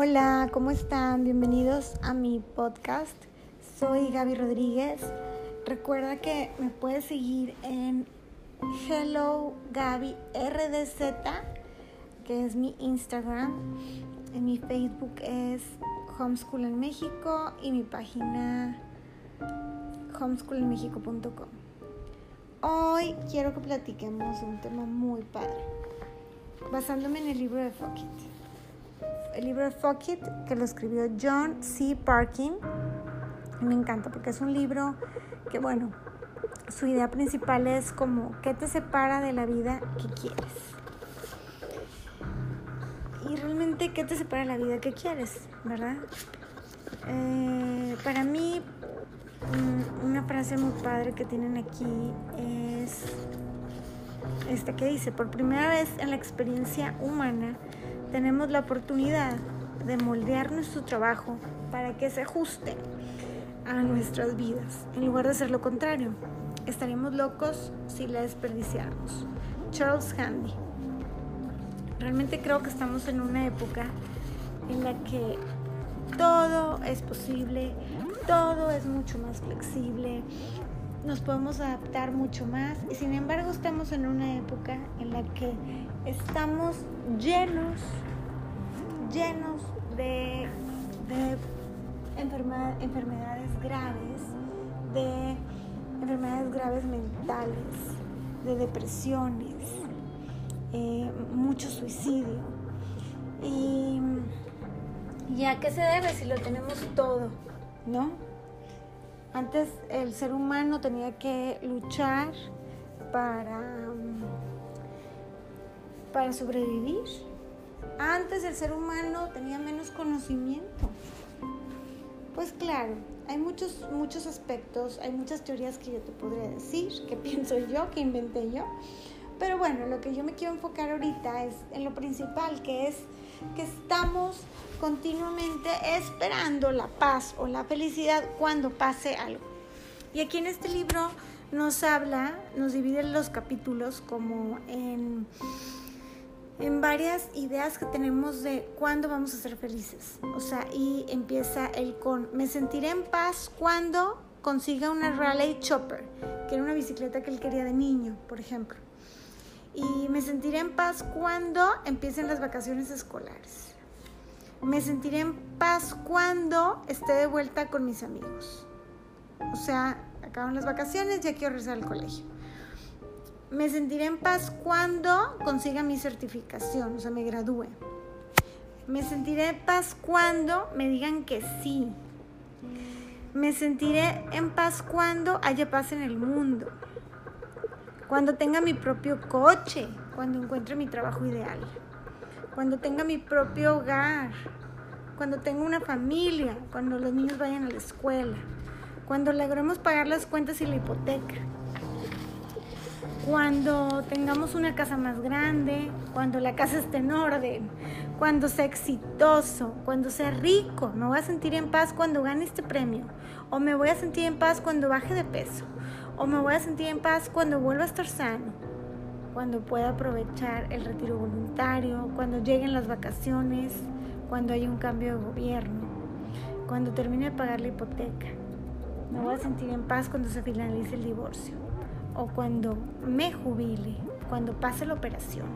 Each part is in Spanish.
Hola, ¿cómo están? Bienvenidos a mi podcast. Soy Gaby Rodríguez. Recuerda que me puedes seguir en Hello RDZ, que es mi Instagram. Mi Facebook es Homeschool en México y mi página homeschoolenmexico.com. Hoy quiero que platiquemos de un tema muy padre, basándome en el libro de Fuck el libro Fuck It, que lo escribió John C. Parkin. me encanta porque es un libro que, bueno, su idea principal es como, ¿qué te separa de la vida que quieres? Y realmente, ¿qué te separa de la vida que quieres? ¿Verdad? Eh, para mí, mm, una frase muy padre que tienen aquí es esta que dice, por primera vez en la experiencia humana, tenemos la oportunidad de moldear nuestro trabajo para que se ajuste a nuestras vidas, en lugar de hacer lo contrario. Estaríamos locos si la desperdiciáramos. Charles Handy. Realmente creo que estamos en una época en la que todo es posible, todo es mucho más flexible, nos podemos adaptar mucho más y sin embargo estamos en una época en la que estamos llenos, llenos de, enfermedades graves, de enfermedades graves mentales, de depresiones, eh, mucho suicidio. Y, ¿Y a qué se debe si lo tenemos todo? ¿No? Antes el ser humano tenía que luchar para, para sobrevivir. Antes el ser humano tenía menos conocimiento. Pues claro, hay muchos, muchos aspectos, hay muchas teorías que yo te podría decir, que pienso yo, que inventé yo. Pero bueno, lo que yo me quiero enfocar ahorita es en lo principal, que es que estamos continuamente esperando la paz o la felicidad cuando pase algo. Y aquí en este libro nos habla, nos divide los capítulos como en, en varias ideas que tenemos de cuándo vamos a ser felices. O sea, y empieza el con, me sentiré en paz cuando consiga una Raleigh Chopper, que era una bicicleta que él quería de niño, por ejemplo. Y me sentiré en paz cuando empiecen las vacaciones escolares. Me sentiré en paz cuando esté de vuelta con mis amigos. O sea, acaban las vacaciones, ya quiero regresar al colegio. Me sentiré en paz cuando consiga mi certificación, o sea, me gradúe. Me sentiré en paz cuando me digan que sí. Me sentiré en paz cuando haya paz en el mundo cuando tenga mi propio coche, cuando encuentre mi trabajo ideal, cuando tenga mi propio hogar, cuando tenga una familia, cuando los niños vayan a la escuela, cuando logremos pagar las cuentas y la hipoteca, cuando tengamos una casa más grande, cuando la casa esté en orden, cuando sea exitoso, cuando sea rico, me voy a sentir en paz cuando gane este premio o me voy a sentir en paz cuando baje de peso o me voy a sentir en paz cuando vuelva a estar sano, cuando pueda aprovechar el retiro voluntario, cuando lleguen las vacaciones, cuando haya un cambio de gobierno, cuando termine de pagar la hipoteca. Me voy a sentir en paz cuando se finalice el divorcio o cuando me jubile, cuando pase la operación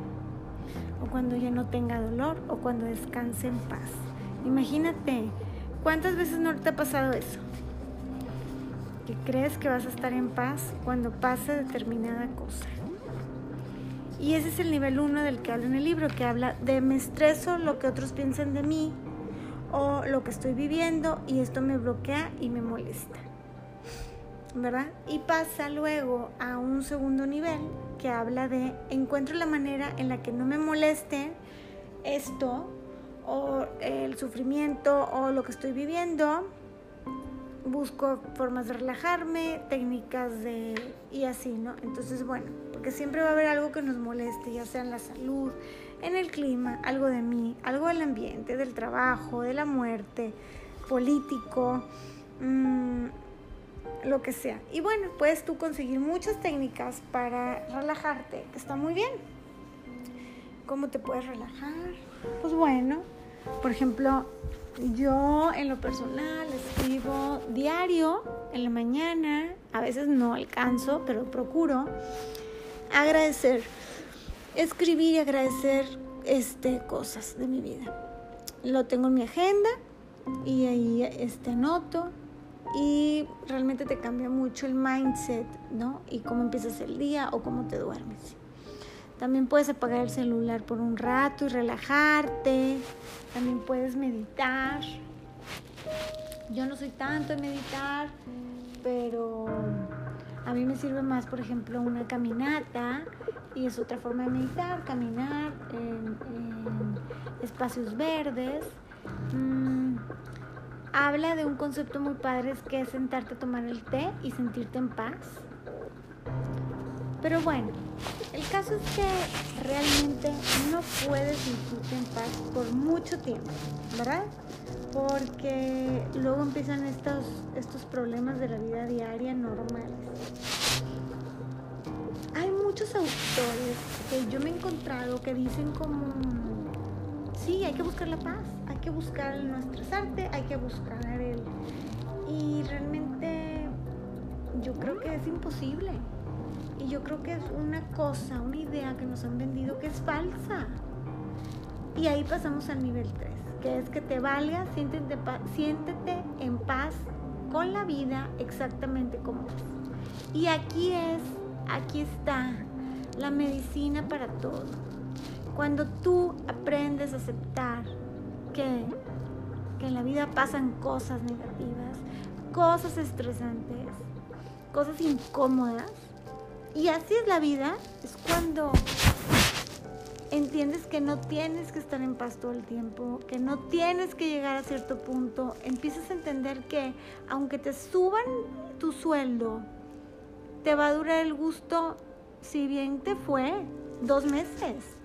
o cuando ya no tenga dolor o cuando descanse en paz. Imagínate, ¿cuántas veces no te ha pasado eso? Que crees que vas a estar en paz cuando pase determinada cosa. Y ese es el nivel uno del que habla en el libro, que habla de me estreso lo que otros piensan de mí o lo que estoy viviendo y esto me bloquea y me molesta. ¿Verdad? Y pasa luego a un segundo nivel que habla de encuentro la manera en la que no me moleste esto o el sufrimiento o lo que estoy viviendo busco formas de relajarme, técnicas de... y así, ¿no? Entonces, bueno, porque siempre va a haber algo que nos moleste, ya sea en la salud, en el clima, algo de mí, algo del ambiente, del trabajo, de la muerte, político, mmm, lo que sea. Y bueno, puedes tú conseguir muchas técnicas para relajarte, que está muy bien. ¿Cómo te puedes relajar? Pues bueno, Por ejemplo, yo en lo personal escribo diario en la mañana, a veces no alcanzo, pero procuro agradecer, escribir y agradecer este, cosas de mi vida. Lo tengo en mi agenda y ahí este, anoto y realmente te cambia mucho el mindset, ¿no? Y cómo empiezas el día o cómo te duermes. También puedes apagar el celular por un rato y relajarte. También puedes meditar. Yo no soy tanto de meditar, pero a mí me sirve más, por ejemplo, una caminata y es otra forma de meditar, caminar en, espacios verdes. Mm, habla de un concepto muy padre que es sentarte a tomar el té y sentirte en paz. Pero bueno, el caso es que realmente no puedes sentirte en paz por mucho tiempo, ¿verdad? Porque luego empiezan estos, estos problemas de la vida diaria normales. Hay muchos autores que yo me he encontrado que dicen como, sí, hay que buscar la paz, hay que buscar el no hay que buscar el... Y realmente yo creo que es imposible. Y yo creo que es una cosa, una idea que nos han vendido que es falsa. Y ahí pasamos al nivel 3, que es que te valga, siéntete, siéntete en paz con la vida exactamente como es. Y aquí es, aquí está la medicina para todo. Cuando tú aprendes a aceptar que, que en la vida pasan cosas negativas, cosas estresantes, cosas incómodas, y así es la vida, es cuando entiendes que no tienes que estar en paz todo el tiempo, que no tienes que llegar a cierto punto, empiezas a entender que aunque te suban tu sueldo, te va a durar el gusto, si bien te fue, dos meses.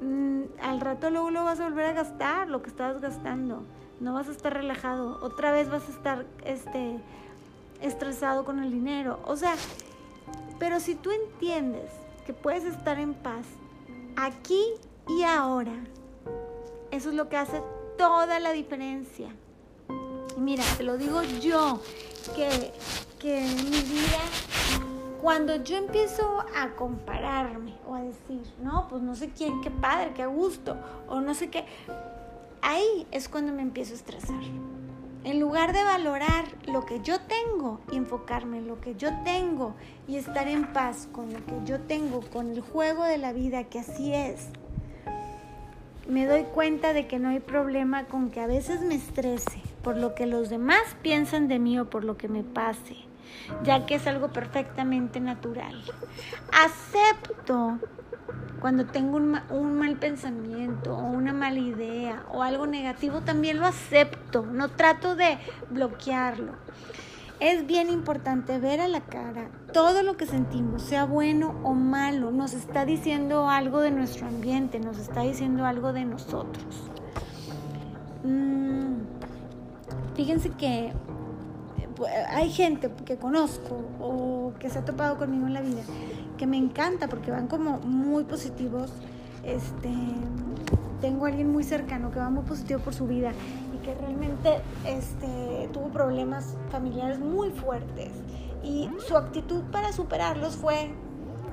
Mm, al rato luego lo vas a volver a gastar, lo que estabas gastando. No vas a estar relajado. Otra vez vas a estar este, estresado con el dinero. O sea, pero si tú entiendes que puedes estar en paz aquí y ahora, eso es lo que hace toda la diferencia. Y mira, te lo digo yo, que, que en mi vida, cuando yo empiezo a compararme o a decir, no, pues no sé quién, qué padre, qué gusto, o no sé qué, ahí es cuando me empiezo a estresar. En lugar de valorar lo que yo tengo enfocarme en lo que yo tengo y estar en paz con lo que yo tengo, con el juego de la vida, que así es, me doy cuenta de que no hay problema con que a veces me estrese por lo que los demás piensan de mí o por lo que me pase, ya que es algo perfectamente natural. Acepto cuando tengo un, mal pensamiento o una mala idea o algo negativo, también lo acepto, no trato de bloquearlo. Es bien importante ver a la cara todo lo que sentimos, sea bueno o malo, nos está diciendo algo de nuestro ambiente, nos está diciendo algo de nosotros. Mm, fíjense que hay gente que conozco o que se ha topado conmigo en la vida que me encanta porque van como muy positivos. Este, tengo a alguien muy cercano que va muy positivo por su vida y que realmente este, tuvo problemas familiares muy fuertes y su actitud para superarlos fue,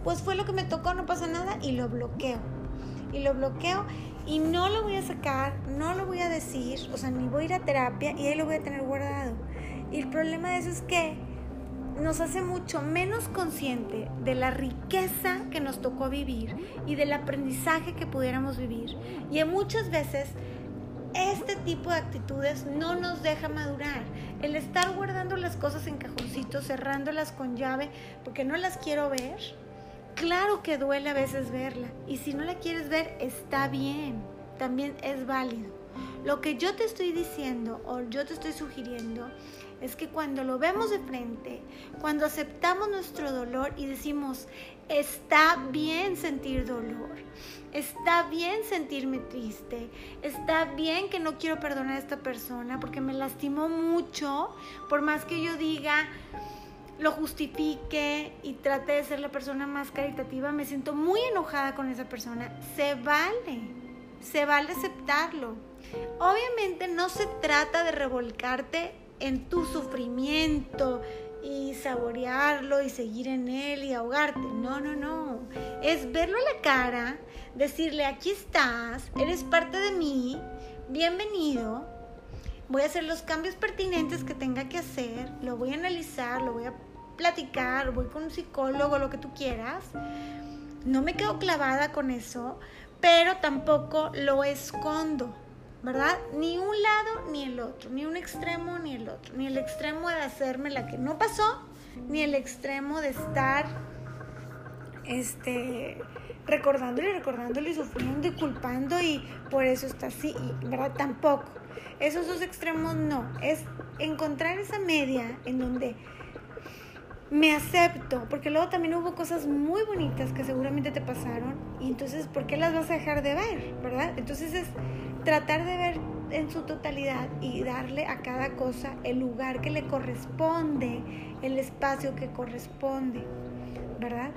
pues fue lo que me tocó, no pasa nada y lo bloqueo. Y lo bloqueo y no lo voy a sacar, no lo voy a decir, o sea, ni voy a ir a terapia y ahí lo voy a tener guardado. Y el problema de eso es que nos hace mucho menos consciente de la riqueza que nos tocó vivir y del aprendizaje que pudiéramos vivir. Y muchas veces este tipo de actitudes no nos deja madurar. El estar guardando las cosas en cajoncitos, cerrándolas con llave porque no las quiero ver, claro que duele a veces verla. Y si no la quieres ver, está bien, también es válido. Lo que yo te estoy diciendo o yo te estoy sugiriendo es que cuando lo vemos de frente, cuando aceptamos nuestro dolor y decimos, está bien sentir dolor, está bien sentirme triste, está bien que no quiero perdonar a esta persona porque me lastimó mucho, por más que yo diga, lo justifique y trate de ser la persona más caritativa, me siento muy enojada con esa persona, se vale. se vale aceptarlo. Obviamente no se trata de revolcarte en tu sufrimiento y saborearlo y seguir en él y ahogarte. No, no, no. Es verlo a la cara, decirle, aquí estás, eres parte de mí, bienvenido. Voy a hacer los cambios pertinentes que tenga que hacer, lo voy a analizar, lo voy a platicar, voy con un psicólogo, lo que tú quieras. No me quedo clavada con eso, pero tampoco lo escondo. ¿Verdad? Ni un lado ni el otro, ni un extremo ni el otro, ni el extremo de hacerme la que no pasó, ni el extremo de estar este recordándole recordándole y sufriendo y culpando y por eso está así, ¿verdad? Tampoco. Esos dos extremos no, es encontrar esa media en donde me acepto, porque luego también hubo cosas muy bonitas que seguramente te pasaron y entonces, ¿por qué las vas a dejar de ver, verdad? Entonces es tratar de ver en su totalidad y darle a cada cosa el lugar que le corresponde, el espacio que corresponde, ¿verdad?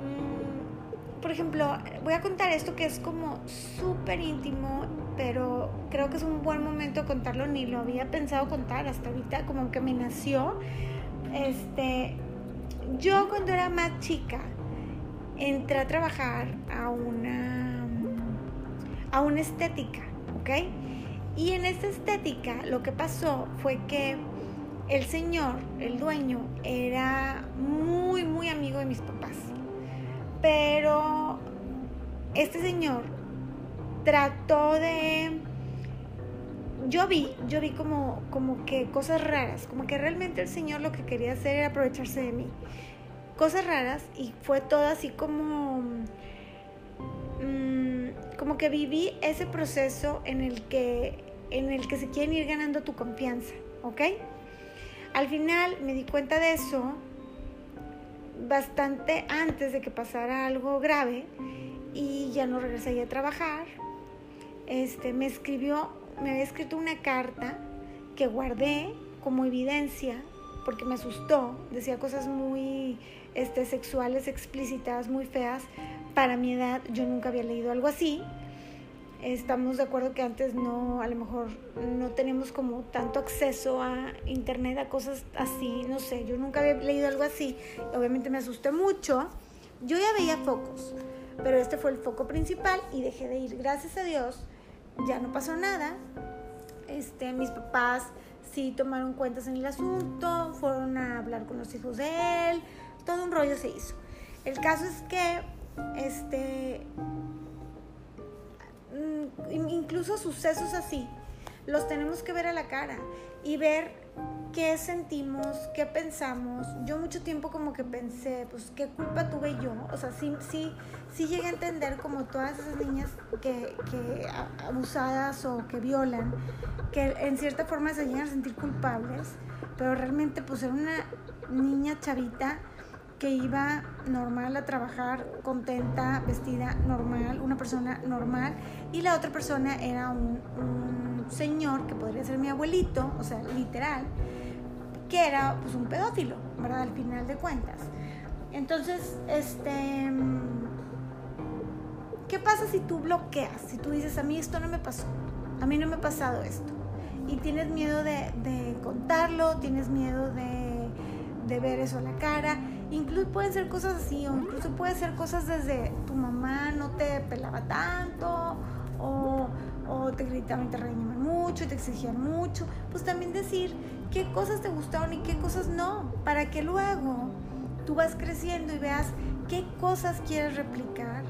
Mm, por ejemplo, voy a contar esto que es como súper íntimo, pero creo que es un buen momento contarlo, ni lo había pensado contar hasta ahorita, como que me nació. Este, yo cuando era más chica, entré a trabajar a una a una estética, ¿ok? Y en esa estética lo que pasó fue que el señor, el dueño, era muy, muy amigo de mis papás. Pero este señor trató de... Yo vi, yo vi como, como que cosas raras, como que realmente el señor lo que quería hacer era aprovecharse de mí. Cosas raras y fue todo así como... Como que viví ese proceso en el que, en el que se quieren ir ganando tu confianza, ¿ok? Al final me di cuenta de eso bastante antes de que pasara algo grave y ya no regresé a trabajar. Este, me escribió, me había escrito una carta que guardé como evidencia porque me asustó, decía cosas muy este, sexuales explícitas, muy feas, para mi edad yo nunca había leído algo así. Estamos de acuerdo que antes no, a lo mejor no teníamos como tanto acceso a internet, a cosas así, no sé, yo nunca había leído algo así. Obviamente me asusté mucho. Yo ya veía focos, pero este fue el foco principal y dejé de ir. Gracias a Dios, ya no pasó nada. Este, mis papás sí tomaron cuentas en el asunto, fueron a hablar con los hijos de él, todo un rollo se hizo. El caso es que este, mm, incluso sucesos así, los tenemos que ver a la cara y ver qué sentimos, qué pensamos. Yo mucho tiempo como que pensé, pues, ¿qué culpa tuve yo? O sea, sí, sí, llegué a entender como todas esas niñas que, que abusadas o que violan, que en cierta forma se llegan a sentir culpables, pero realmente pues era una niña chavita que iba normal a trabajar, contenta, vestida normal, una persona normal, y la otra persona era un, señor que podría ser mi abuelito, o sea, literal, que era pues un pedófilo, ¿verdad? Al final de cuentas. Entonces, este, ¿qué pasa si tú bloqueas? Si tú dices, a mí esto no me pasó, a mí no me ha pasado esto, y tienes miedo de, contarlo, tienes miedo de, de ver eso a la cara, Incluso pueden ser cosas así, o incluso puede ser cosas desde tu mamá no te pelaba tanto, o, o te gritaban y te regañaban mucho y te exigían mucho. Pues también decir qué cosas te gustaron y qué cosas no, para que luego tú vas creciendo y veas qué cosas quieres replicar.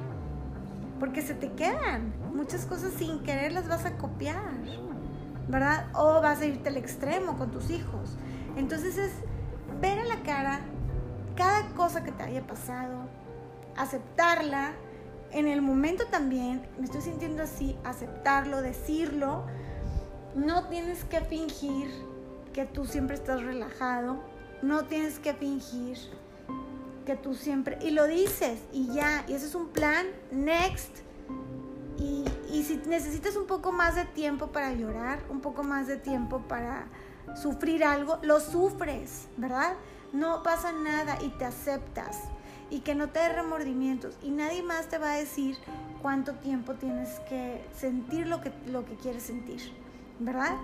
Porque se te quedan muchas cosas sin querer las vas a copiar, ¿verdad? O vas a irte al extremo con tus hijos. Entonces es ver a la cara cada cosa que te haya pasado, aceptarla, en el momento también, me estoy sintiendo así, aceptarlo, decirlo, no tienes que fingir que tú siempre estás relajado, no tienes que fingir que tú siempre, y lo dices, y ya, y ese es un plan, next, y, y si necesitas un poco más de tiempo para llorar, un poco más de tiempo para sufrir algo, lo sufres, ¿verdad? No pasa nada y te aceptas. y que no te dé remordimientos y nadie más te va a decir cuánto tiempo tienes que sentir lo que, lo que quieres sentir, ¿verdad?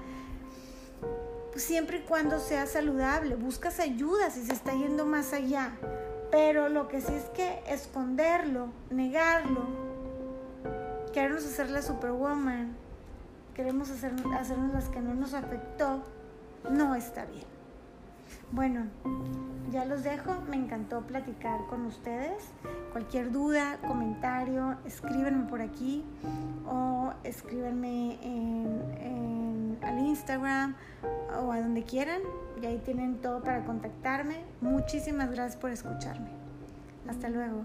Siempre y cuando sea saludable, buscas ayuda si se está yendo más allá, pero lo que sí es que esconderlo, negarlo, queremos hacer la superwoman, queremos hacer, hacernos las que no nos afectó, no está bien. Bueno, ya los dejo, me encantó platicar con ustedes. Cualquier duda, comentario, escríbenme por aquí o escríbenme en, al Instagram o a donde quieran. Y ahí tienen todo para contactarme. Muchísimas gracias por escucharme. Hasta luego.